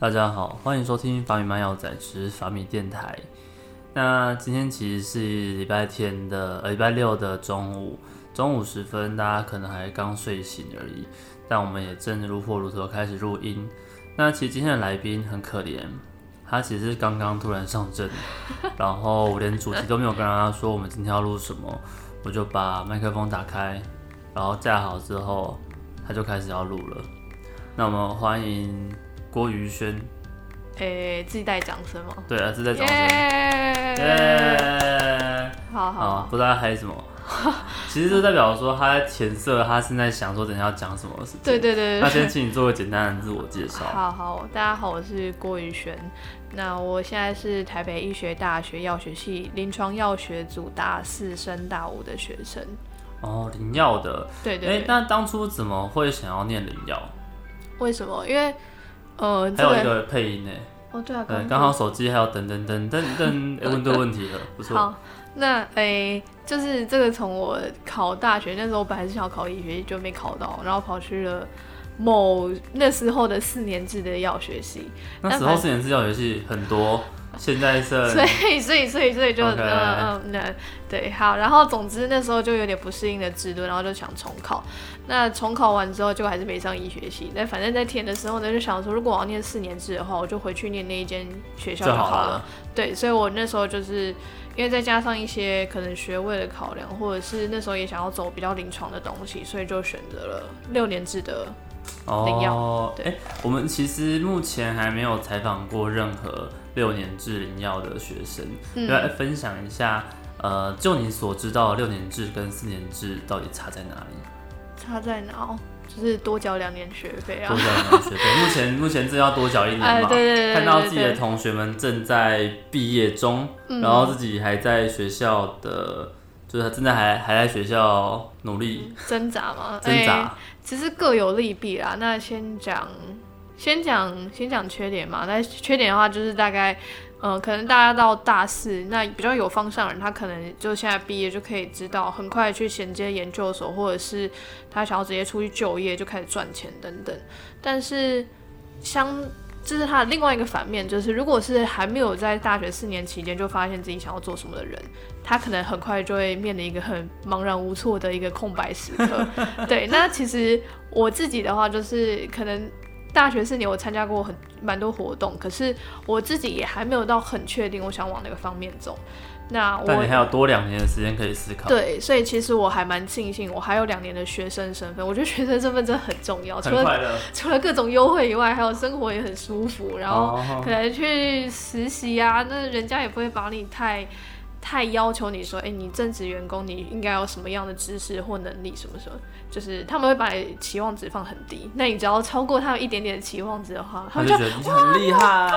大家好，欢迎收听法米漫药仔之法米电台。那今天其实是礼拜天的，呃，礼拜六的中午，中午时分，大家可能还刚睡醒而已，但我们也正如火如荼开始录音。那其实今天的来宾很可怜，他其实是刚刚突然上阵，然后我连主题都没有跟他说我们今天要录什么，我就把麦克风打开，然后架好之后，他就开始要录了。那我们欢迎郭宇轩，诶、自己带掌声吗？对啊，自带掌声。耶！好好啊，不知道还有什么，其实就代表说他在前色，他现在想说等下要讲什么事情。对对对对那先请你做个简单的自我介绍。好好，大家好，我是郭宇璇。那我现在是台北医学大学药学系临床药学组大四升大五的学生。哦，灵药的，哎、对对对，那当初怎么会想要念灵药？为什么？因为呃，这个还有一个配音呢，哦，对啊，对，刚刚好手机还有等等等等等，哎问对问题了，不错。好，那诶、就是这个从我考大学那时候，我本来是想要考医学系，就没考到，然后跑去了某那时候的四年制的药学系，那时候四年制药学系很多，现在是所以所以所以所以就嗯嗯那对好，然后总之那时候就有点不适应的制度，然后就想重考。那重考完之后，就还是没上医学系。那反正在填的时候呢，就想说，如果我要念四年制的话，我就回去念那一间学校就就好了。好了。对，所以我那时候就是因为再加上一些可能学位的考量，或者是那时候也想要走比较临床的东西，所以就选择了六年制的。哦，对哎、我们其实目前还没有采访过任何六年制灵药的学生，嗯来分享一下，呃，就你所知道六年制跟四年制到底差在哪里？差在哪哦？就是多缴两年学费啊多。缴两年学费，目前目前正要多缴一年哎，嘛？对对对对看到自己的同学们正在毕业中，嗯然后自己还在学校的，就是他正在还还在学校努力挣扎嘛，挣哎扎。其实各有利弊啦。那先讲，先讲，先讲缺点嘛。那缺点的话，就是大概，呃，可能大家到大四，那比较有方向的人，他可能就现在毕业就可以知道，很快去衔接研究所，或者是他想要直接出去就业，就开始赚钱等等。但是相这是他的另外一个反面，就是如果是还没有在大学四年期间就发现自己想要做什么的人，他可能很快就会面临一个很茫然无措的一个空白时刻。对，那其实我自己的话，就是可能大学四年我参加过很蛮多活动，可是我自己也还没有到很确定我想往哪个方面走。那我但你还有多两年的时间可以思考。对，所以其实我还蛮庆幸，我还有两年的学生身份。我觉得学生身份真的很重要，除了。除了各种优惠以外，还有生活也很舒服，然后哦可能去实习啊，那人家也不会把你太太要求你说，哎、你正职员工你应该有什么样的知识或能力什么什么，就是他们会把你期望值放很低，那你只要超过他们一点点的期望值的话，他们就觉得你很厉害，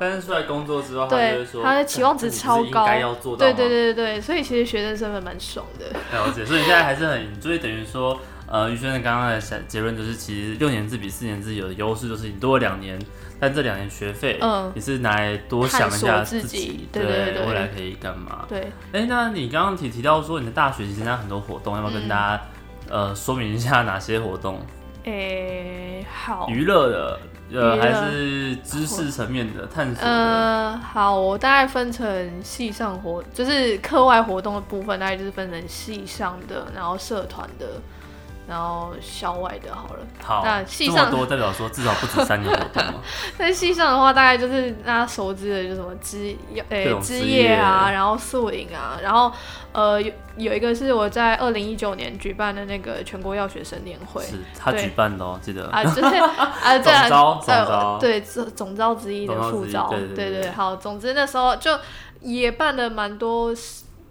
但是出来工作之后，他就会对说，他的期望值超高。要做到对对对对对，所以其实学生身份蛮爽的。了解，所以现在还是很，所以等于说，呃，于轩的刚刚的结结论就是，其实六年制比四年制有的优势就是你多了两年，但这两年学费，嗯。你是拿来多想一下自己己，对未来可以干嘛？对，哎、那你刚刚提提到说你的大学其实参加很多活动，要不要跟嗯大家、呃说明一下哪些活动？诶、好，娱乐的，呃，还是知识层面的探索的？呃，好，我大概分成系上活，就是课外活动的部分，大概就是分成系上的，然后社团的，然后校外的。好了，好，那系上多代表说至少不止三个活动嘛。在系上的话，大概就是大家熟知的，就什么枝各诶枝枝叶啊，然后宿营啊，然后呃有有一个是我在二零一九年举办的那个全国药学生年会。是他举办的哦，记得。啊，就是啊，对啊，总招总呃招对总总招之一的副招，对对对对好，总之那时候就也办了蛮多，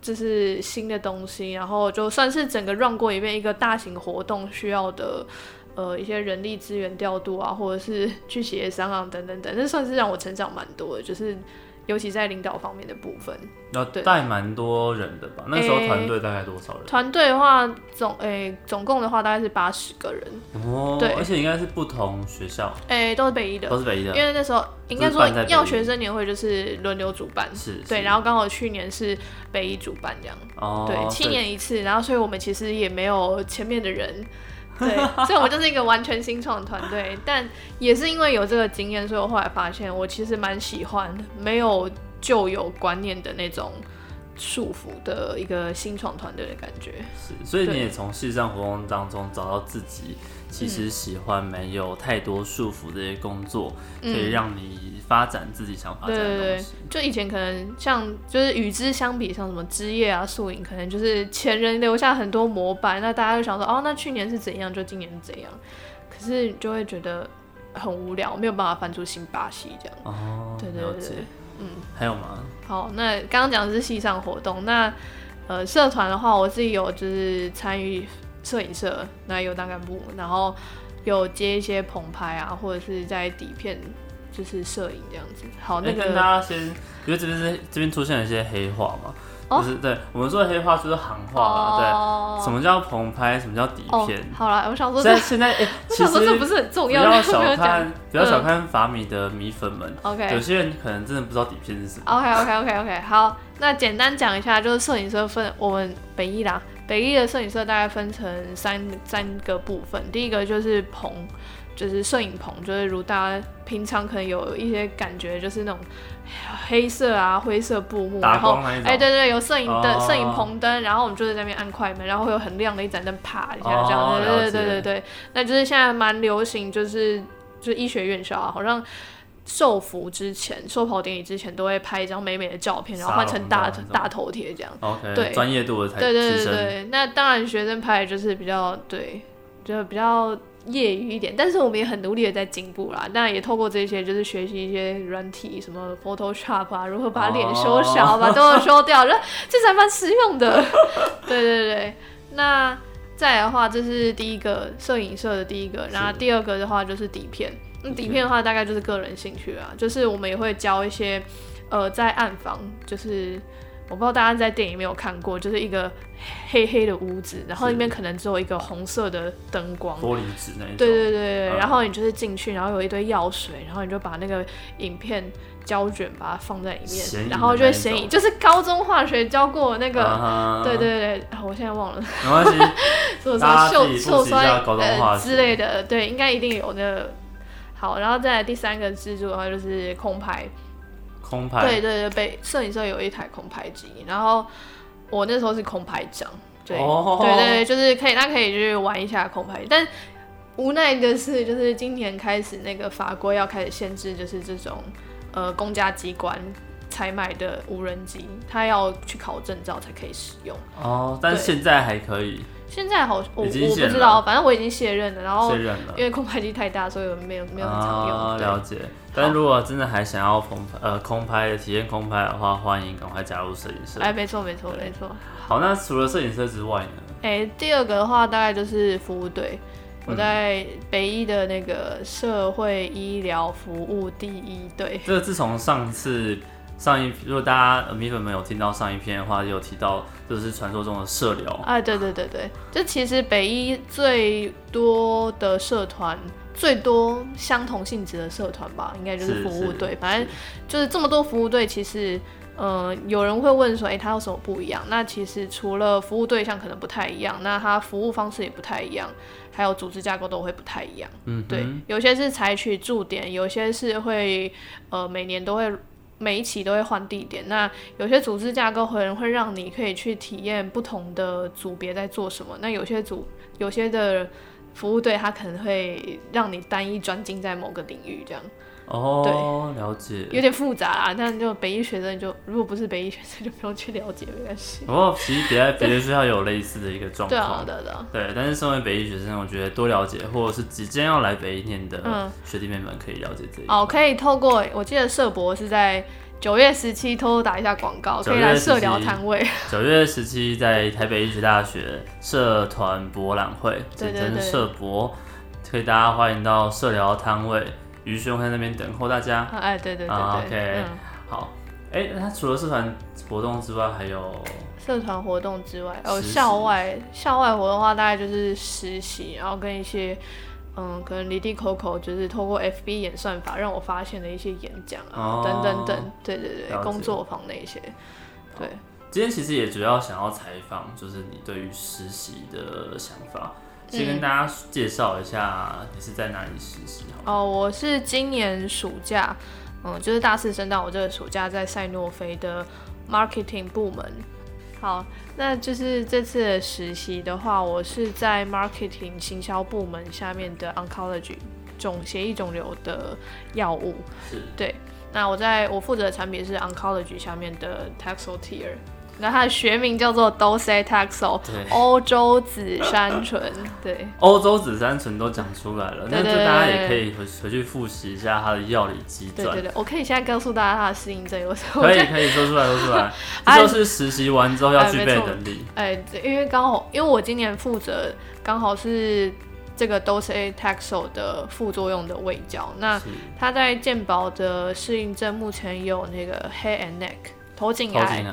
就是新的东西，然后就算是整个 run 过一遍一个大型活动需要的。呃，一些人力资源调度啊，或者是去协商啊，等等等，这算是让我成长蛮多的，就是尤其在领导方面的部分。要带蛮多人的吧？那时候团队大概多少人？团队的话，总诶、总共的话大概是八十个人，哦，对。而且应该是不同学校，诶、都是北一的，都是北一的，因为那时候应该说都是办在北医药学生年会就是轮流主办，是对，然后刚好去年是北一主办这样，哦，对，七年一次，然后所以我们其实也没有前面的人对，所以我们就是一个完全新创团队。但也是因为有这个经验，所以我后来发现，我其实蛮喜欢没有旧有观念的那种束缚的一个新创团队的感觉。是，所以你也从线上活动当中找到自己其实喜欢没有太多束缚的工作，可以让你发展自己想发展对对就以前可能像就是与之相比，像什么枝叶啊、素影，可能就是前人留下很多模板，那大家就想说，哦，那去年是怎样，就今年是怎样，可是你就会觉得很无聊，没有办法翻出新把戏这样。哦，对对对。嗯，还有吗？好，那刚刚讲的是系上活动，那呃社团的话，我自己有就是参与摄影社，那有当干部，然后有接一些棚拍啊，或者是在底片就是摄影这样子。好，那哎跟个大家先，因为这边是这边出现了一些黑话嘛，哦就是对我们说的黑话就是行话啦，哦对，什么叫棚拍，什么叫底哦片，，好啦，我想说现这在现在哎，我其想说这不实是很重要不要，小看，不要小嗯看法米的米粉们，？OK 有些人可能真的不知道底片是什么。OK OK OK OK，好，那简单讲一下，就是摄影社分我们北艺啦，北艺的摄影社大概分成三三个部分，第一个就是棚，就是摄影棚，就是如大家平常可能有一些感觉，就是那种黑色啊、灰色布幕，然后哎、对对，有摄影灯、哦。摄影棚灯，然后我们就在那边按快门，然后会有很亮的一盏灯啪一下这样，哦对对对对对，那就是现在蛮流行，就是就是医学院校啊，好像。受服之前，寿袍典礼之前都会拍一张美美的照片，然后换成大大头贴这样。OK，对。专业度的才对对。对对，那当然学生拍的就是比较对，就比较业余一点，但是我们也很努力的在进步啦。当然也透过这些，就是学习一些软体，什么 Photoshop 啊，如何把脸修小，哦把痘痘修掉，这这才蛮实用的。对对对，那再来的话，这是第一个摄影社的第一个，然后第二个的话就是底片。那底片的话，大概就是个人兴趣啊，就是我们也会教一些，呃，在暗房，就是我不知道大家在电影有没有看过，就是一个黑黑的屋子，然后里面可能只有一个红色的灯光。玻璃纸那一种。对对对对，嗯然后你就是进去，然后有一堆药水，然后你就把那个影片胶卷把它放在里面，然后就会显影，就是高中化学教过那个。啊对对对，啊我现在忘了，没关系。做什么自己复习一秀秀酸呃之类的，对，应该一定有那个。好，然后再来第三个支柱的话就是空拍，空拍。对对对，被摄影社有一台空拍机，然后我那时候是空拍长，对、哦对对对，就是可以，那可以去玩一下空拍，但无奈的是，就是今年开始那个法规要开始限制，就是这种呃公家机关采买的无人机，它要去考证照才可以使用。哦，但现在还可以现在好，我我不知道，反正我已经卸任了，然后。因为空拍机太大，所以我没有没有很常用。啊，了解。但如果真的还想要空拍呃空拍体验空拍的话，欢迎赶快加入摄影社。哎，没错没错对没错。好，那除了摄影社之外呢？哎、第二个的话大概就是服务队。我在北医的那个社会医疗服务第一队，这个自从上次上一，如果大家呃米粉们有听到上一篇的话，有提到就是传说中的社疗。哎，对对对对，就其实北医最多的社团，最多相同性质的社团吧，应该就是是服务队。反正就是这么多服务队，其实，呃，有人会问说，哎、它有什么不一样？那其实除了服务对象可能不太一样，那它服务方式也不太一样，还有组织架构都会不太一样。嗯，对，有些是采取驻点，有些是会呃每年都会每一期都会换地点。那有些组织架构可能会让你可以去体验不同的组别在做什么。那有些组有些的服务队，他可能会让你单一专精在某个领域，这样哦，了解。有点复杂啊。但就北医学生就如果不是北医学生，就不用去了解，没关系。不过其实别的别的学校有类似的一个状况。对啊对啊。对，但是身为北医学生，我觉得多了解，或者是即将要来北医念的嗯学弟妹们可以了解这一哦，可以透过我记得社博是在九月十七偷偷打一下广告，可以来社聊摊位。九月十七在台北医学大学社团博览会，简称对对对社博，可以大家欢迎到社聊摊位，于兄在那边等候大家。啊哎，对对对对，啊，OK 嗯，好，哎、那除了社团活动之外，还有社团活动之外，哦，校外校外活动的话，大概就是实习，然后跟一些嗯，可能离地口口，就是透过 FB 演算法让我发现的一些演讲啊，哦等等等，对对对，工作坊那一些，对，今天其实也主要想要采访，就是你对于实习的想法。先跟大家介绍一下你是在哪里实习好。哦，我是今年暑假，嗯，就是大四升到我这个暑假在赛诺菲的 marketing 部门。好，那就是这次的实习的话，我是在 marketing 行销部门下面的 oncology 肿协议肿瘤的药物。是，对。那我在我负责的产品是 oncology 下面的 taxotere。那它的学名叫做 docetaxel，欧洲紫杉醇。对，欧洲紫杉醇都讲出来了，那就大家也可以回回去复习一下它的药理基转。对对对，我可以现在告诉大家它的适应症有什么。可以可以说出来说出来，这 就是实习完之后要具备的能力。哎，因为刚好因为我今年负责刚好是这个 docetaxel 的副作用的胃胶，那它在健保的适应症目前有那个 head and neck。头颈癌，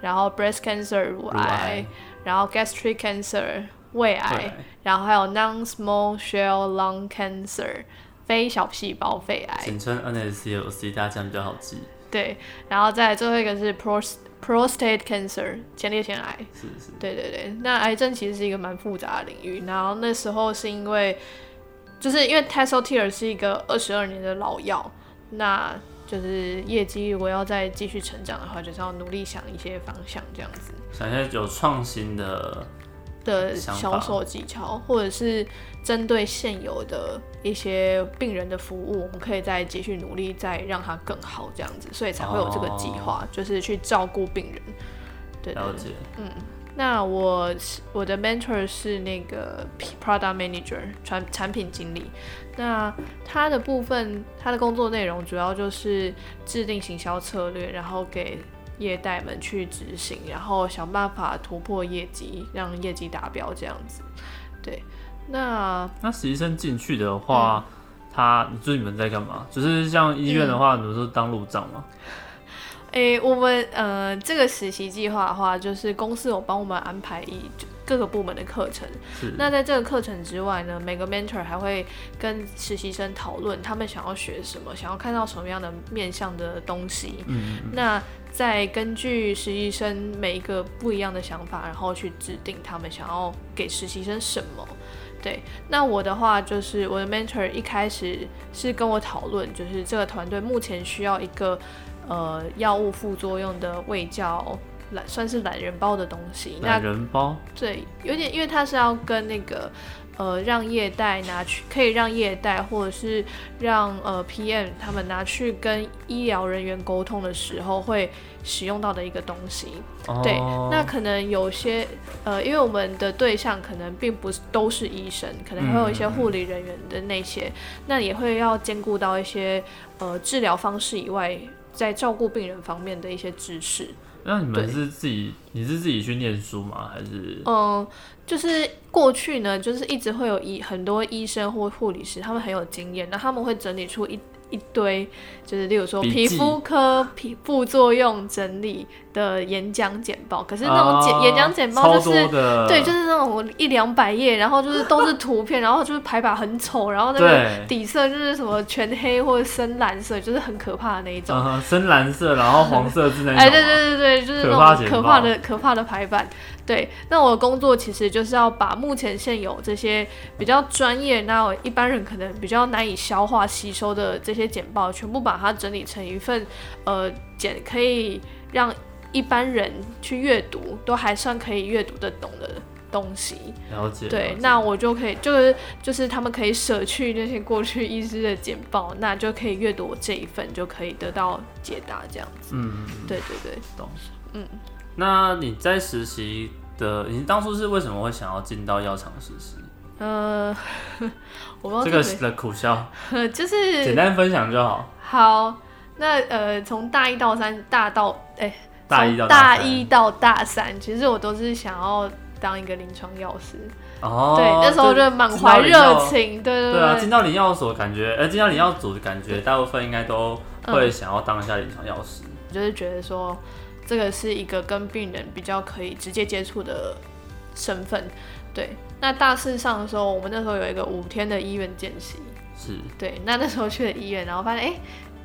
然后 breast cancer 乳癌，然后 gastric cancer 胃癌，然后还有 non-small cell lung cancer 非小细胞肺癌，简称 NSCLC，大家这样比较好记。对，然后再最后一个是 prostate cancer 前列腺癌。是是。对对对，那癌症其实是一个蛮复杂的领域。然后那时候是因为，就是因为 t e s o t e r 是一个二十二年的老药，那。就是业绩，如果要再继续成长的话，就是要努力想一些方向，这样子。想一些有创新的的销售技巧，或者是针对现有的一些病人的服务，我们可以再继续努力，再让它更好，这样子，所以才会有这个计划，就是去照顾病人。对，了解。嗯。那我我的 mentor 是那个 product manager 产产品经理，那他的部分他的工作内容主要就是制定行销策略，然后给业代们去执行，然后想办法突破业绩，让业绩达标这样子。对，那那实习生进去的话，他就是你们在干嘛？就是像医院的话，你们是当路障吗？诶，我们呃，这个实习计划的话，就是公司有帮我们安排一各个部门的课程。那在这个课程之外呢，每个 mentor 还会跟实习生讨论他们想要学什么，想要看到什么样的面向的东西。嗯。那再根据实习生每一个不一样的想法，然后去制定他们想要给实习生什么。对。那我的话，就是我的 mentor 一开始是跟我讨论，就是这个团队目前需要一个。呃，药物副作用的胃教懒算是懒人包的东西。懒人包？对，有点，因为它是要跟那个呃，让业代拿去，可以让业代或者是让呃 PM 他们拿去跟医疗人员沟通的时候会使用到的一个东西。对，那可能有些呃，因为我们的对象可能并不是都是医生，可能会有一些护理人员的那些，那也会要兼顾到一些呃治疗方式以外。在照顾病人方面的一些知识。那你们是自己，你是自己去念书吗？还是？嗯，就是过去呢，就是一直会有医很多医生或护理师，他们很有经验，那他们会整理出一。一堆就是，例如说皮肤科皮副作用整理的演讲简报，可是那种简演讲简报就是对，就是那种一两百页，然后就是都是图片，然后就是排版很丑，然后那个底色就是什么全黑或者深蓝色，就是很可怕的那一种。深蓝色，然后黄色字那种。哎，对对对对，就是那种可怕的可怕的排版。对，那我的工作其实就是要把目前现有这些比较专业，那一般人可能比较难以消化吸收的这些简报，全部把它整理成一份，呃，简可以让一般人去阅读都还算可以阅读得懂的东西。了解。对，那我就可以就是就是他们可以舍去那些过去医师的简报，那就可以阅读我这一份，就可以得到解答这样子。嗯，对对对，懂。嗯。那你在实习的，你当初是为什么会想要进到药厂实习？呃，我这个的苦笑，就是简单分享就好。好，那呃，从大一到三，大到哎，大一到大一到大三，其实我都是想要当一个临床药师。哦，对，那时候就满怀热情，对对对。啊，进到临药所感觉，呃，进到临药组感觉，大部分应该都会想要当一下临床药师。我就是觉得说。这个是一个跟病人比较可以直接接触的身份，对。那大四上的时候，我们那时候有一个五天的医院见习，是对。那那时候去了医院，然后发现，哎，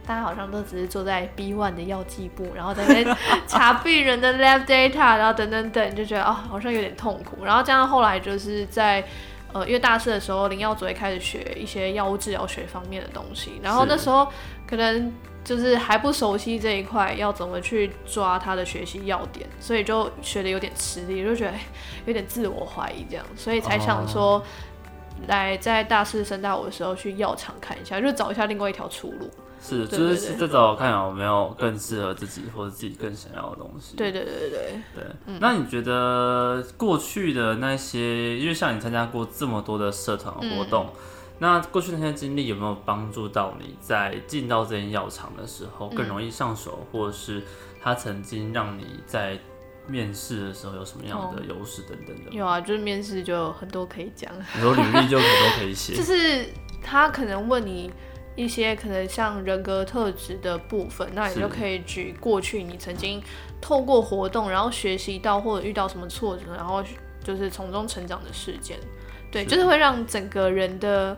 大家好像都只是坐在 B one 的药剂部，然后在那 查病人的 lab data，然后等等等，就觉得哦，好像有点痛苦。然后加上后来就是在呃，因为大四的时候，林耀祖也开始学一些药物治疗学方面的东西，然后那时候可能就是还不熟悉这一块，要怎么去抓他的学习要点，所以就学的有点吃力，就觉得哎有点自我怀疑这样，所以才想说。来在大四升大五的时候去药厂看一下，就找一下另外一条出路。是，就是再找看有没有更适合自己或者自己更想要的东西。对对对对对，嗯。那你觉得过去的那些，因为像你参加过这么多的社团活动，嗯。那过去那些经历有没有帮助到你在进到这间药厂的时候嗯更容易上手，或者是他曾经让你在面试的时候有什么样的优势等等的？有啊，就是面试就有很多可以讲。很多履历就很多可以写。就，是他可能问你一些可能像人格特质的部分，那你就可以举过去你曾经透过活动，然后学习到或者遇到什么挫折，然后就是从中成长的事件。对，就是会让整个人的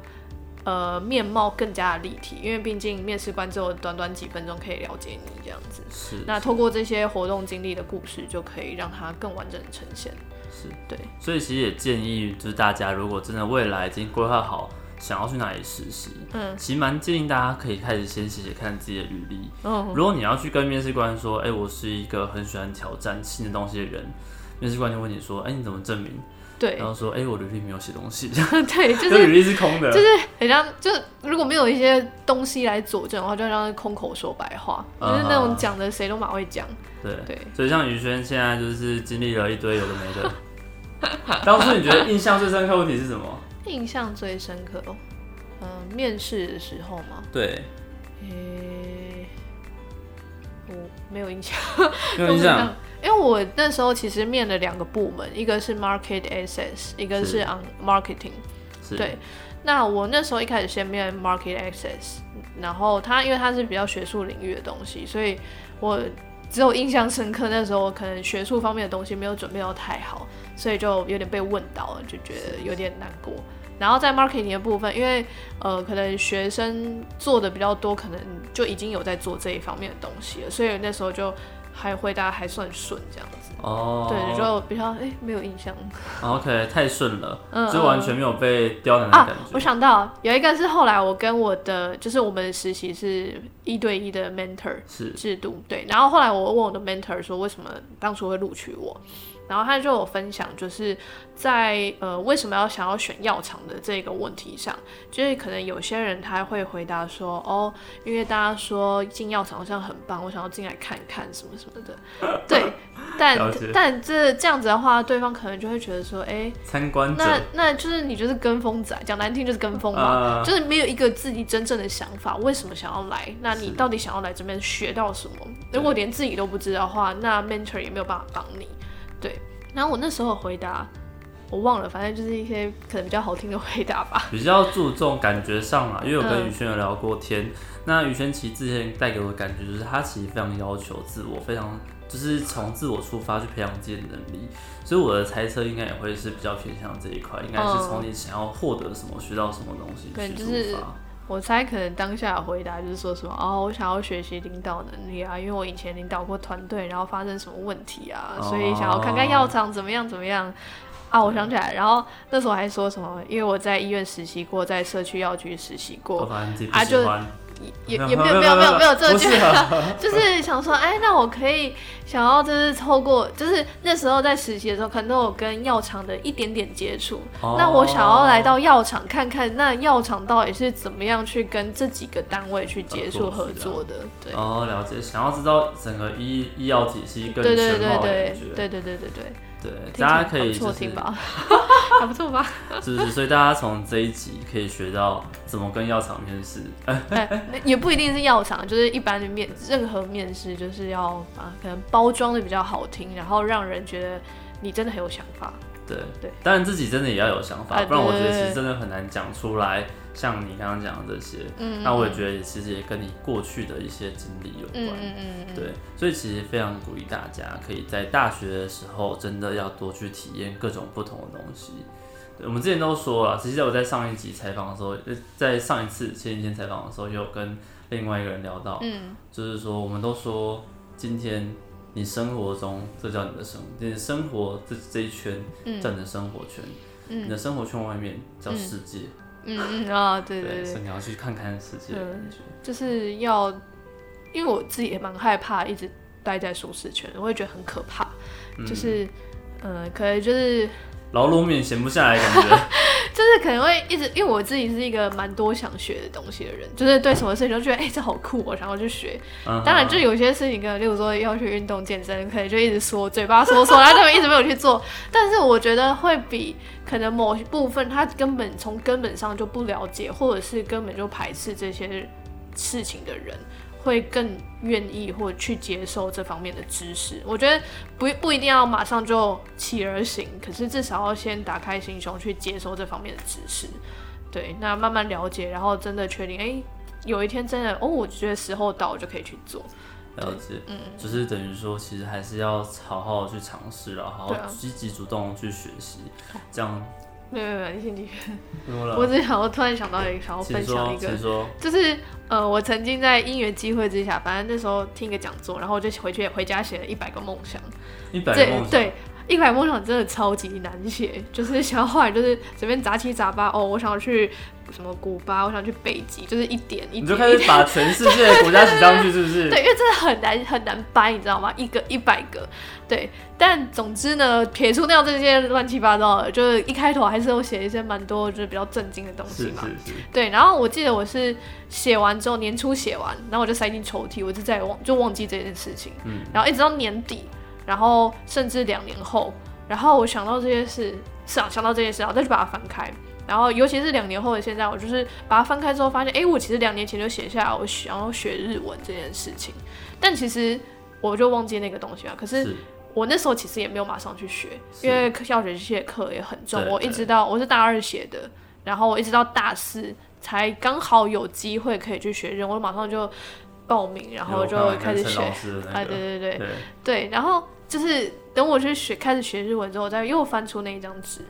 呃面貌更加的立体，因为毕竟面试官只有短短几分钟可以了解你这样子。是那透过这些活动经历的故事，就可以让它更完整的呈现。是，对，所以其实也建议就是大家如果真的未来已经规划好想要去哪里实习，嗯其实蛮建议大家可以开始先写写看自己的履历。嗯，如果你要去跟面试官说，哎、我是一个很喜欢挑战新的东西的人，面试官就问你说，哎、你怎么证明？对然后说，哎、我履历没有写东西，对，就 就是履历是空的。就是很像，就是如果没有一些东西来佐证的话，就像空口说白话，啊就是那种讲的谁都马会讲。对对，所以像宇轩现在就是经历了一堆有的没的。当初你觉得印象最深刻的问题是什么？印象最深刻哦，嗯、面试的时候嘛，对，诶、我没有印象，没有印象。因为我那时候其实面了两个部门，一个是 market access，一个是是。on marketing。是，对，那我那时候一开始先面 market access，然后它因为它是比较学术领域的东西，所以我只有印象深刻。那时候可能学术方面的东西没有准备到太好，所以就有点被问到了，就觉得有点难过。然后在 marketing 的部分，因为呃可能学生做的比较多，可能就已经有在做这一方面的东西了，所以那时候就还回答还算顺这样子。哦，对，就比较哎、没有印象。OK，太顺了，嗯就完全没有被刁难的啊感，我。想到有一个是后来我跟我的，就是我们实习是一对一的 mentor 是制度，对。然后后来我问我的 mentor 说，为什么当初会录取我？然后他就有分享，就是在呃为什么要想要选药厂的这个问题上，就是可能有些人他会回答说，哦，因为大家说进药厂好像很棒，我想要进来看看什么什么的，对。但但这这样子的话，对方可能就会觉得说，哎、参观者那那就是你就是跟风仔，讲难听就是跟风嘛，啊就是没有一个自己真正的想法，为什么想要来？那你到底想要来这边学到什么？如果连自己都不知道的话，那 mentor 也没有办法帮你。对，然后我那时候回答我忘了，反正就是一些可能比较好听的回答吧。比较注重感觉上啊，因为我跟嗯宇轩有聊过天。那宇轩其实之前带给我的感觉就是，他其实非常要求自我，非常就是从自我出发去培养自己的能力。所以我的猜测应该也会是比较偏向这一块，应该是从你想要获得什么、学到什么东西去出发。我猜可能当下的回答就是说什么哦，我想要学习领导能力啊，因为我以前领导过团队，然后发生什么问题啊，所以想要看看药厂怎么样怎么样。啊，我想起来，然后那时候还说什么，因为我在医院实习过，在社区药局实习过，啊就也也没有没有没有没有这句 就是想说，哎，那我可以想要就是透过，就是那时候在实习的时候，可能都有跟药厂的一点点接触，哦。那我想要来到药厂看看，那药厂到底是怎么样去跟这几个单位去接触合合作的？对，哦，了解，想要知道整个医医药体系更对对对全貌感觉。对对对对对，对，听起来大家可以还不错就是听吧，还不错吧？是是？所以大家从这一集可以学到怎么跟药厂面试。哎，也不一定是药厂，就是一般的面，任何面试就是要啊可能包装的比较好听，然后让人觉得你真的很有想法。对对，当然自己真的也要有想法，啊不然我觉得其实真的很难讲出来。像你刚刚讲的这些，嗯，那我也觉得其实也跟你过去的一些经历有嗯关。嗯嗯嗯，对，所以其实非常鼓励大家可以在大学的时候，真的要多去体验各种不同的东西。我们之前都说了，其实我在上一集采访的时候，呃在上一次前几天采访的时候，也有跟另外一个人聊到，嗯就是说我们都说今天你生活中这叫你的生，你的生活这这一圈嗯。叫你的生活圈。嗯。你的生活圈外面叫世界，嗯嗯啊，对对对，所以你要去看看世界的感觉。就是要，因为我自己也蛮害怕一直待在舒适圈，我会觉得很可怕，就是，呃，可能就是劳碌命闲不下来感觉，就是可能会一直，因为我自己是一个蛮多想学的东西的人，就是对什么事情都觉得，哎、这好酷，我想要去学。嗯当然，就有些事情，可能例如说要去运动健身，可能就一直说嘴巴说说，然后他们一直没有去做。但是我觉得会比可能某一部分他根本从根本上就不了解，或者是根本就排斥这些事情的人。会更愿意或去接受这方面的知识，我觉得不不一定要马上就起而行，可是至少要先打开心胸去接受这方面的知识，对，那慢慢了解，然后真的确定，哎、有一天真的哦，我觉得时候到，我就可以去做。了解，嗯，就是等于说，其实还是要好好去尝试，然后积极主动去学习，这样没有没有你先继续。我只想，我突然想到一个，想要，分享一个就是呃，我曾经在因缘机会之下，反正那时候听一个讲座，然后我就回去回家写了一百个梦想。一百梦想，对，一百梦想真的超级难写，就是想要后来就是随便杂七杂八哦，我想要去什么古巴，我想去北极，就是一点一点你就开始把全世界的国家写上去，是不是？对，因为真的很难很难掰，你知道吗？一个一百个，对。但总之呢，撇除掉这些乱七八糟的，就是一开头还是有写一些蛮多就是比较震惊的东西是嘛。是是，对，然后我记得我是写完之后年初写完，然后我就塞进抽屉，我就再也忘就忘记这件事情。嗯，然后一直到年底，然后甚至两年后，然后我想到这些事，是啊，想到这件事，然后再去把它翻开。然后，尤其是两年后的现在，我就是把它翻开之后，发现，哎，我其实两年前就写下来我想要学日文这件事情，但其实我就忘记那个东西了。可是是我那时候其实也没有马上去学，因为校学这些课也很重。我一直到我是大二写的，然后我一直到大四才刚好有机会可以去学日文，我马上就报名，然后就开始学哎，个，对对对对，对，然后就是等我去学开始学日文之后，我再又翻出那一张纸，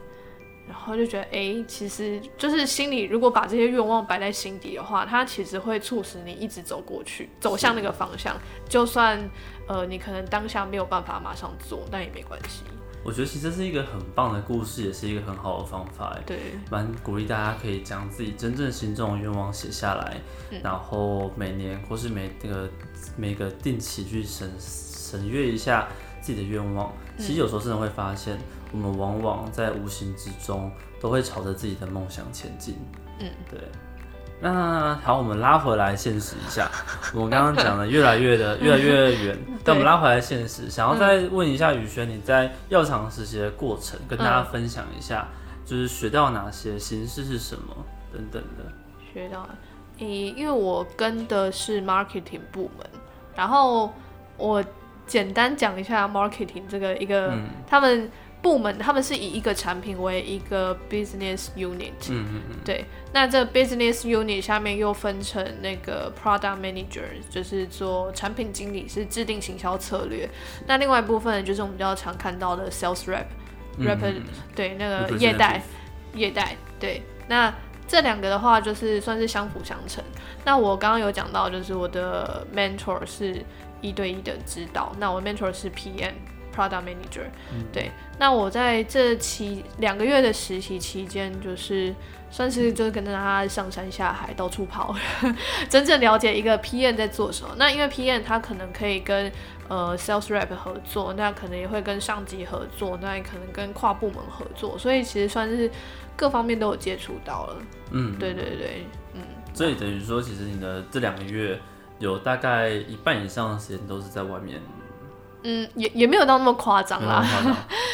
然后就觉得，哎，其实就是心里如果把这些愿望摆在心底的话，它其实会促使你一直走过去，走向那个方向。就算呃你可能当下没有办法马上做，但也没关系。我觉得其实这是一个很棒的故事，也是一个很好的方法，哎，对，蛮鼓励大家可以将自己真正心中的愿望写下来，嗯然后每年或是每那个每个定期去审审阅一下自己的愿望。其实有时候真的会发现，我们往往在无形之中都会朝着自己的梦想前进。嗯，对。那好，我们拉回来现实一下。我们刚刚讲的越来越的 越来越远，但我们拉回来现实，想要再问一下宇轩，你在药厂实习的过程，跟大家分享一下，就是学到哪些，形式是什么等等的。学到了。诶，因为我跟的是 marketing 部门，然后我简单讲一下 marketing 这个一个、嗯他们部门，他们是以一个产品为一个 business unit，、嗯嗯嗯，对，那这 business unit 下面又分成那个 product manager，就是做产品经理，是制定行销策略。那另外一部分就是我们比较常看到的 sales rep，嗯 rep 嗯对，那个业代，业代，对，那这两个的话就是算是相辅相成。那我刚刚有讲到，就是我的 mentor 是一对一的指导，那我 mentor 是 PM。Product Manager，、对，那我在这期两个月的实习期间，就是算是就是跟着他上山下海，到处跑，真正了解一个 PM 在做什么。那因为 PM 他可能可以跟呃 Sales Rep 合作，那可能也会跟上级合作，那也可能跟跨部门合作，所以其实算是各方面都有接触到了。嗯，对对对，嗯所以等于说，其实你的这两个月有大概一半以上的时间都是在外面，嗯，也也没有到那么夸张啦。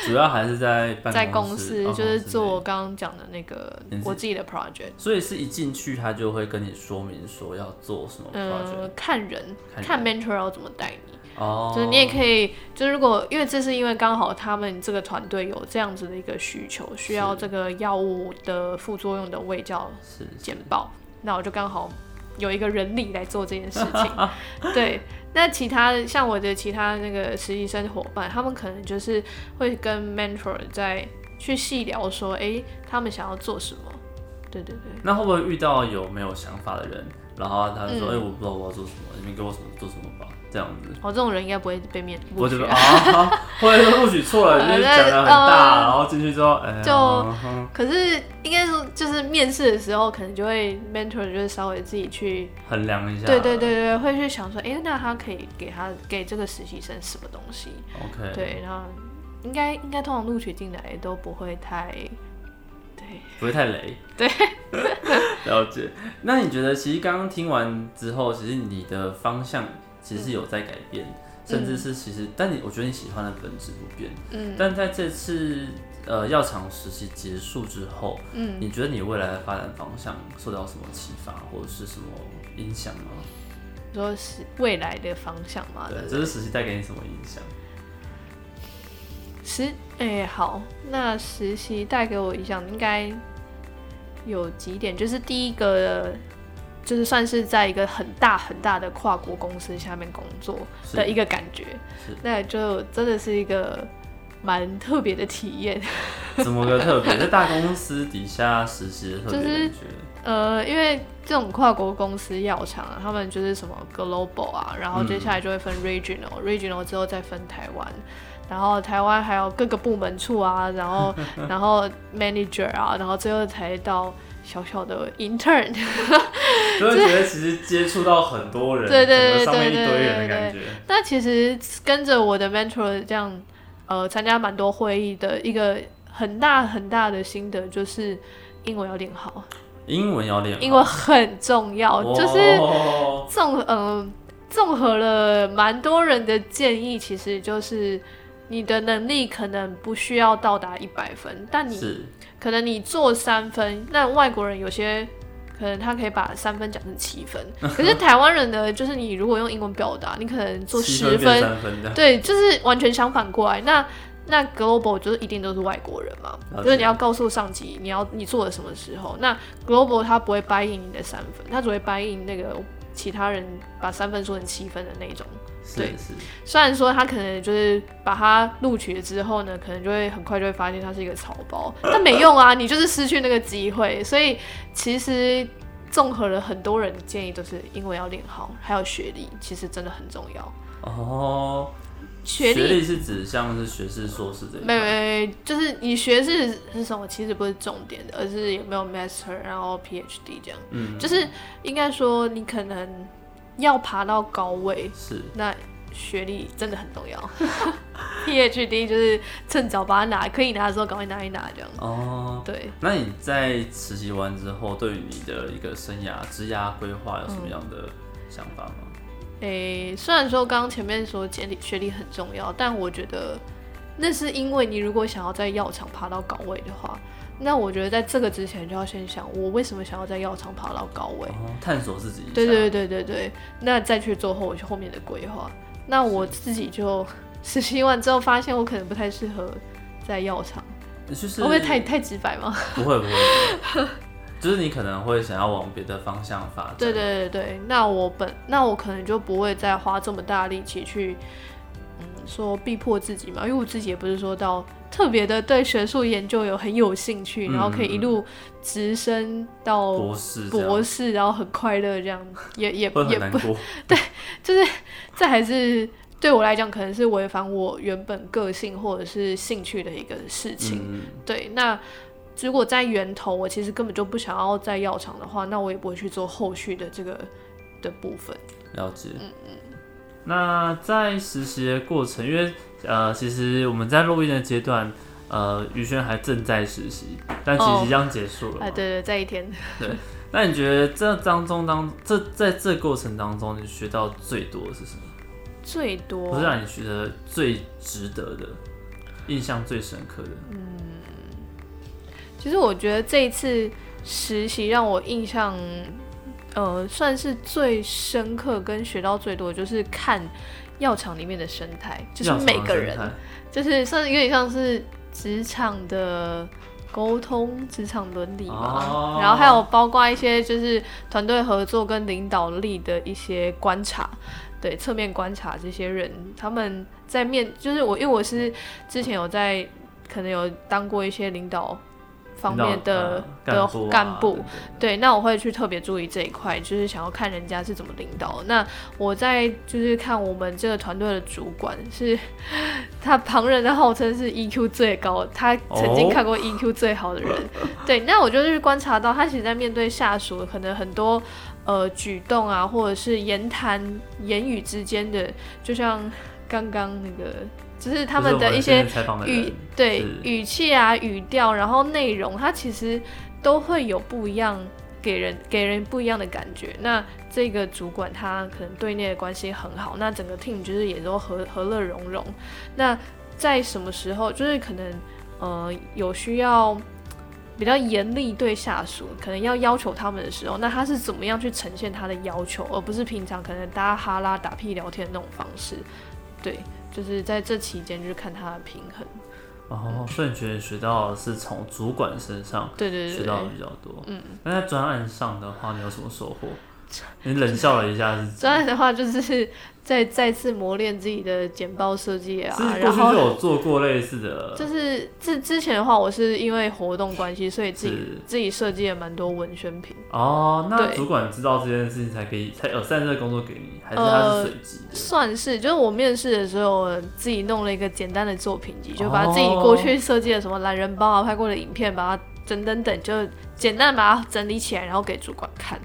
主要还是在办 在公公司哦就是做我刚刚讲的那个我自己的 project，所以是一进去他就会跟你说明说要做什么 project 呃，看人看看 mentor 要怎么带你。哦，就是你也可以，就是如果因为这是因为刚好他们这个团队有这样子的一个需求，需要这个药物的副作用的卫教是简报，那我就刚好有一个人力来做这件事情。对，那其他像我的其他那个实习生伙伴，他们可能就是会跟 mentor 在去细聊说，诶，他们想要做什么。对对对，那会不会遇到有没有想法的人，然后他就说：“嗯哎、我不知道我要做什么，你们给我什么做什么吧。”这样子，哦，这种人应该不会被面录我就取啊。啊，或者说录取错了，就是讲的很大，呃然后进去之后，哎、就嗯可是应该说，就是面试的时候，可能就会 mentor 就是稍微自己去，衡量一下。对对对对，会去想说，哎、那他可以给他给这个实习生什么东西？，OK，对，然后应该应该通常录取进来都不会太，对，不会太雷。对，了解。那你觉得，其实刚刚听完之后，其实你的方向其实是有在改变，甚至是其实，但你我觉得你喜欢的本质不变。嗯但在这次呃药厂实习结束之后，嗯，你觉得你未来的发展方向受到什么启发，或者是什么影响吗？说是未来的方向嘛，对这是实习带给你什么影响？实哎、好，那实习带给我影响应该有几点，就是第一个，就是算是在一个很大很大的跨国公司下面工作的一个感觉是，那就真的是一个蛮特别的体验。怎么个特别？在大公司底下实习的特别就是感觉？呃，因为这种跨国公司药厂啊，他们就是什么 global 啊，然后接下来就会分 regional，regional、之后再分台湾，然后台湾还有各个部门处啊，然后 然后 manager 啊，然后最后才到小小的 intern，就会觉得其实接触到很多人，对对对对对对人的感觉。那其实跟着我的 mentor 这样，呃，参加蛮多会议的一个很大很大的心得就是英文要练好，英文要练好，英文很重要，就是。哦综嗯综合了蛮多人的建议，其实就是你的能力可能不需要到达一百分，但你是可能你做三分，那外国人有些可能他可以把三分讲成七分，可是台湾人呢，就是你如果用英文表达，你可能做十分，对，就是完全相反过来。那那 global 就是一定都是外国人嘛，就是你要告诉上级你要你做了什么时候。那 global 他不会掰印你的三分，他只会掰印那个其他人把三分说成七分的那种。对虽然说他可能就是把他录取了之后呢，可能就会很快就会发现他是一个草包，但没用啊，你就是失去那个机会。所以其实综合了很多人的建议，都是英文要练好，还有学历，其实真的很重要。哦，学历历是指像是学士、硕士这一没块没，就是你学士是什么，其实不是重点的，而是有没有 master，然后 PhD 这样。嗯，就是应该说，你可能要爬到高位，是那学历真的很重要。PhD 就是趁早把它拿，可以拿的时候赶快拿一拿这样。哦。对，那你在实习完之后，对于你的一个生涯、职涯规划有什么样的想法吗？诶、虽然说刚刚前面说简历学历很重要，但我觉得那是因为你如果想要在药厂爬到高位的话，那我觉得在这个之前就要先想，我为什么想要在药厂爬到高位。哦，探索自己。对对对对对，那再去做后后面的规划。那我自己就实习完之后发现，我可能不太适合在药厂，就是会不会太太直白吗？不会，不会 就是你可能会想要往别的方向发展。对对对对，那我本那我可能就不会再花这么大力气去，嗯，说逼迫自己嘛，因为我自己也不是说到特别的对学术研究有很有兴趣，然后可以一路直升到博士博士，然后很快乐这样，也也也不对。就是这还是对我来讲，可能是违反我原本个性或者是兴趣的一个事情。嗯，对，那如果在源头，我其实根本就不想要在药厂的话，那我也不会去做后续的这个的部分。了解。嗯嗯。那在实习的过程，因为呃，其实我们在录音的阶段，呃，宇轩还正在实习，但其实哦即将结束了嘛。哎，对对，在一天，对那你觉得这当中当这在这过程当中，你学到最多的是什么？最多不是让你觉得最值得的、印象最深刻的？其实我觉得这一次实习让我印象，呃，算是最深刻跟学到最多，就是看药厂里面的生态，就是每个人，就是算是有点像是职场的沟通、职场伦理嘛，哦。然后还有包括一些就是团队合作跟领导力的一些观察，对，侧面观察这些人他们在面，就是我因为我是之前有在可能有当过一些领导方面的的干部，对，那我会去特别注意这一块，就是想要看人家是怎么领导。那我在就是看我们这个团队的主管是，他旁人的号称是 EQ 最高，他曾经看过 EQ 最好的人，对，那我就是观察到他其实在面对下属可能很多呃举动啊，或者是言谈言语之间的，就像刚刚那个。只是他们的一些语对语气啊语调，然后内容，它其实都会有不一样，给人给人不一样的感觉。那这个主管他可能对内的关系很好，那整个 team 就是也都和和乐融融。那在什么时候，就是可能呃有需要比较严厉对下属，可能要要求他们的时候，那他是怎么样去呈现他的要求，而不是平常可能大家哈拉打屁聊天的那种方式，对。就是在这期间，就是看他的平衡。哦，所以你觉得学到是从主管身上，对对对，学到的比较多。嗯，那在专案上的话，你有什么收获？你冷笑了一下，是专案的话，就是再再次磨练自己的简报设计啊。然后就有做过类似的。就是之之前的话，我是因为活动关系，所以自己自己设计了蛮多文宣品。哦，那主管知道这件事情才可以才有散这个工作给你，还是他是随机？算是，就是我面试的时候自己弄了一个简单的作品集，就把自己过去设计的什么懒人包啊、拍过的影片，把它等等等，就简单把它整理起来，然后给主管看。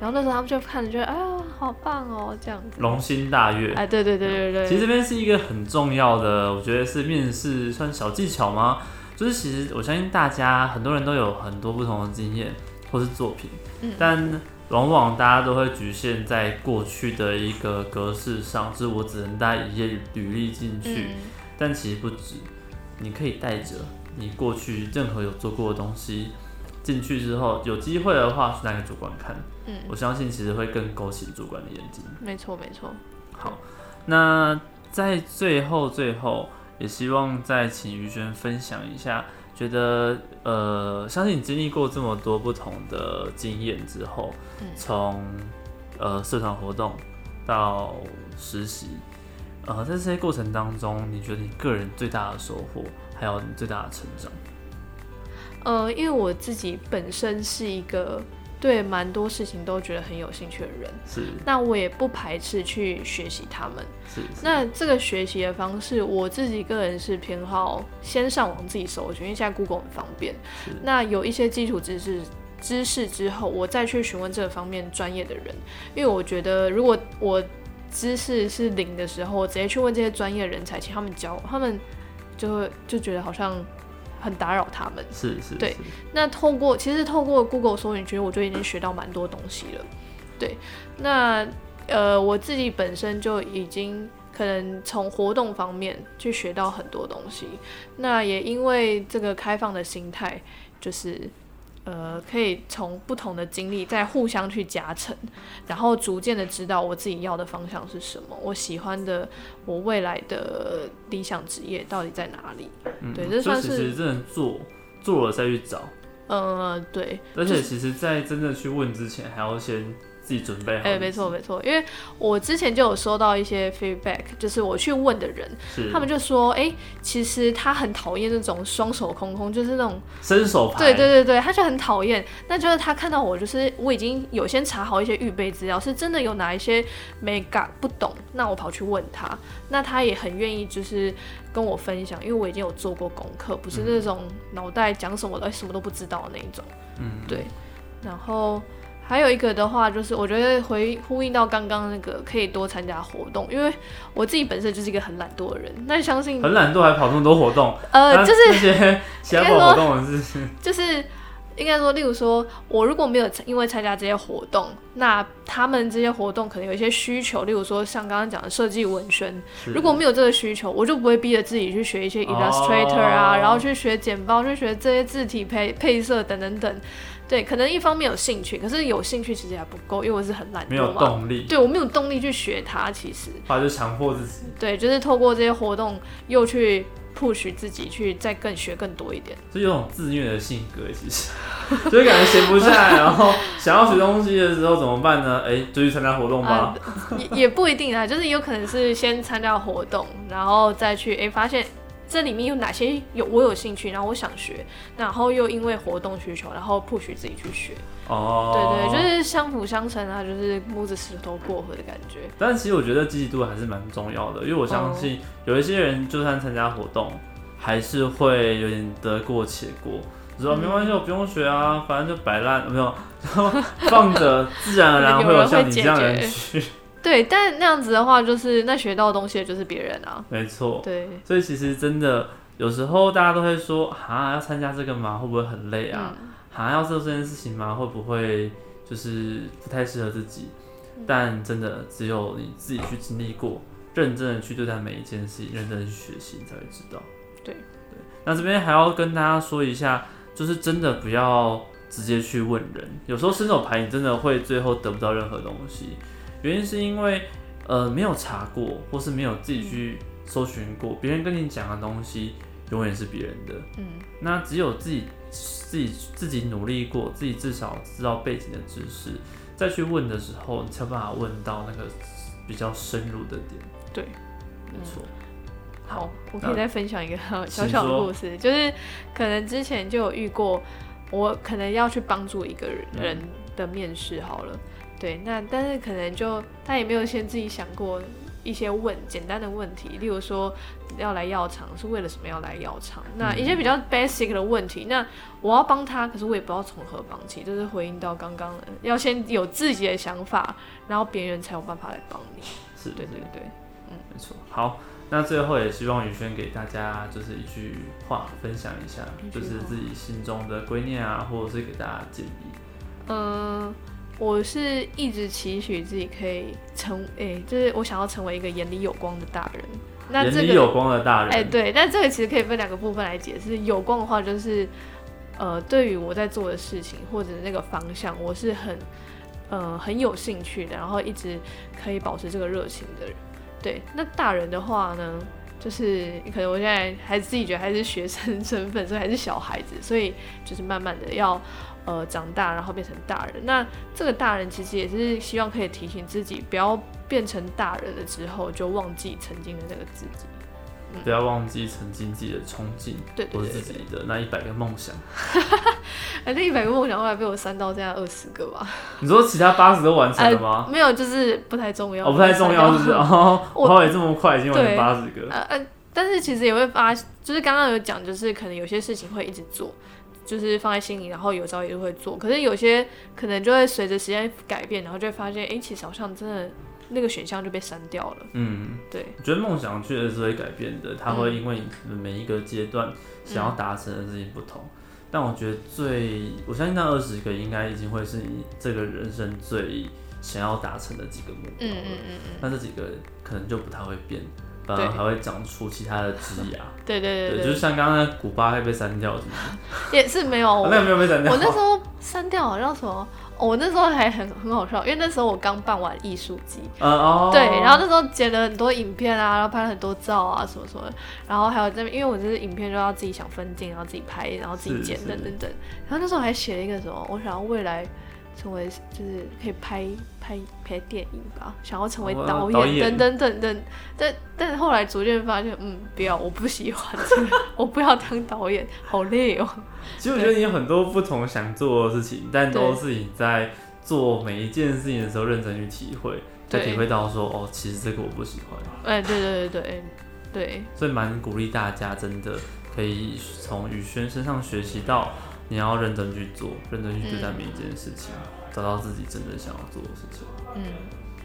然后那时候他们就看着觉得，哎呀，好棒哦，这样子。龙心大悦。哎，对对对对对。其实这边是一个很重要的，我觉得是面试算小技巧吗？就是其实我相信大家很多人都有很多不同的经验或是作品，但往往大家都会局限在过去的一个格式上，就是我只能带一页履历进去。但其实不止，你可以带着你过去任何有做过的东西。进去之后，有机会的话，去拿给主管看。嗯，我相信其实会更勾起主管的眼睛。没错，没错。好，那在最后最后，也希望再请于轩分享一下，觉得呃，相信你经历过这么多不同的经验之后，从呃社团活动到实习，呃，在这些过程当中，你觉得你个人最大的收获，还有你最大的成长？呃，因为我自己本身是一个对蛮多事情都觉得很有兴趣的人，是。那我也不排斥去学习他们，是。那这个学习的方式，我自己个人是偏好先上网自己搜寻，因为现在 Google 很方便。那有一些基础知识知识之后，我再去询问这个方面专业的人，因为我觉得如果我知识是零的时候，我直接去问这些专业人才，请他们教我，他们就会就觉得好像。很打扰他们，是是，对。那透过其实透过 Google 搜寻，其实我就已经学到蛮多东西了。对，那呃，我自己本身就已经可能从活动方面去学到很多东西。那也因为这个开放的心态，就是。呃，可以从不同的经历再互相去加成，然后逐渐的知道我自己要的方向是什么，我喜欢的，我未来的理想职业到底在哪里？对，这算是其实真的做做了再去找。呃，对。而且其实，在真正去问之前，还要先。自己准备好。哎，没错没错，因为我之前就有收到一些 feedback，就是我去问的人，他们就说，哎，其实他很讨厌那种双手空空，就是那种伸手牌。对对对对，他就很讨厌。那就是他看到我，就是我已经有先查好一些预备资料，是真的有哪一些没搞不懂，那我跑去问他，那他也很愿意就是跟我分享，因为我已经有做过功课，不是那种脑袋讲什么哎什么都不知道的那一种。嗯，对，然后。还有一个的话，就是我觉得回呼应到刚刚那个，可以多参加活动，因为我自己本身就是一个很懒惰的人。那相信很懒惰还跑这么多活动，呃，就是那些其他活动是就是应该说，例如说我如果没有因为参加这些活动，那他们这些活动可能有一些需求，例如说像刚刚讲的设计文宣，如果没有这个需求，我就不会逼着自己去学一些 Illustrator 啊，然后去学剪报，去学这些字体配配色等等等。对，可能一方面有兴趣，可是有兴趣其实还不够，因为我是很懒惰。没有动力。对我没有动力去学它，其实。后来就强迫自己。对，就是透过这些活动，又去 push 自己去再更学更多一点。是有种自虐的性格，其实，所以感觉闲不下来，然后想要学东西的时候怎么办呢？哎，就去参加活动吧。也也不一定啊，就是有可能是先参加活动，然后再去哎发现。这里面有哪些有我有兴趣，然后我想学，然后又因为活动需求，然后 push 自己去学。哦，对对，就是相辅相成啊，就是摸着石头过河的感觉。但其实我觉得积极度还是蛮重要的，因为我相信有一些人就算参加活动，还是会有点得过且过，说没关系，我不用学啊，反正就摆烂，没有，放着，自然而然会有像你这样人去。对，但那样子的话，就是那学到的东西就是别人啊。没错。对。所以其实真的有时候大家都会说啊，要参加这个吗？会不会很累啊？啊，要做这件事情吗？会不会就是不太适合自己？但真的只有你自己去经历过，认真的去对待每一件事情，认真的去学习，你才会知道。对对。那这边还要跟大家说一下，就是真的不要直接去问人，有时候伸手牌你真的会最后得不到任何东西。原因是因为，呃，没有查过，或是没有自己去搜寻过，别人跟你讲的东西永远是别人的。嗯，那只有自己自己自己努力过，自己至少知道背景的知识，再去问的时候，你才有办法问到那个比较深入的点。对，没错。好，我可以再分享一个小小的故事，就是可能之前就有遇过，我可能要去帮助一个人的面试，好了。对，那但是可能就他也没有先自己想过一些问简单的问题，例如说要来药厂是为了什么要来药厂？那一些比较 basic 的问题，那我要帮他，可是我也不知道从何帮起，就是回应到刚刚的，要先有自己的想法，然后别人才有办法来帮你。是对对对，嗯，没错。好，那最后也希望宇轩给大家就是一句话分享一下，就是自己心中的观念啊，或者是给大家建议。嗯。我是一直期许自己可以成，哎，就是我想要成为一个眼里有光的大人。那这个有光的大人，哎，对。但这个其实可以分两个部分来解释。有光的话，就是呃，对于我在做的事情或者那个方向，我是很呃很有兴趣的，然后一直可以保持这个热情的人。对。那大人的话呢，就是可能我现在还自己觉得还是学生身份，所以还是小孩子，所以就是慢慢的要。呃，长大然后变成大人，那这个大人其实也是希望可以提醒自己，不要变成大人了之后就忘记曾经的那个自己，不要忘记曾经自己的憧憬，对，或者自己的那一百个梦想。哎，那一百个梦想后来被我删到这样二十个吧？你说其他八十都完成了吗？没有，就是不太重要。哦，不太重要，是不是？哦，我后来这么快已经完成八十个。呃呃，但是其实也会发，就是刚刚有讲，就是可能有些事情会一直做。就是放在心里，然后有朝一日会做。可是有些可能就会随着时间改变，然后就会发现，哎，其实好像真的那个选项就被删掉了。嗯，对。我觉得梦想确实是会改变的，它会因为每一个阶段想要达成的事情不同。但我觉得最，我相信那二十个应该已经会是你这个人生最想要达成的几个目标了。嗯嗯嗯嗯。那这几个可能就不太会变。呃，还会长出其他的枝芽。对对对，就是像刚刚古巴会被删掉，是吗？也是没有，那没有被删掉。我那时候删掉好像什么，我那时候还很很好笑，因为那时候我刚办完艺术季，哦，对，然后那时候剪了很多影片啊，然后拍了很多照啊，什么什么，然后还有这边，因为我这是影片就要自己想分镜，然后自己拍，然后自己剪等等等，然后那时候还写了一个什么，我想要未来。成为就是可以拍拍拍电影吧，想要成为导演等等等等，但但是后来逐渐发现，嗯，不要，我不喜欢这个，我不要当导演，好累哦。其实我觉得你有很多不同想做的事情，但都是你在做每一件事情的时候认真去体会，才体会到说，哦，其实这个我不喜欢。哎，对对对对对。所以蛮鼓励大家，真的可以从宇轩身上学习到。你要认真去做，认真去对待每一件事情，找到自己真正想要做的事情。嗯，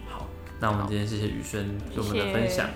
好，那我们今天谢谢宇轩给我们的分享。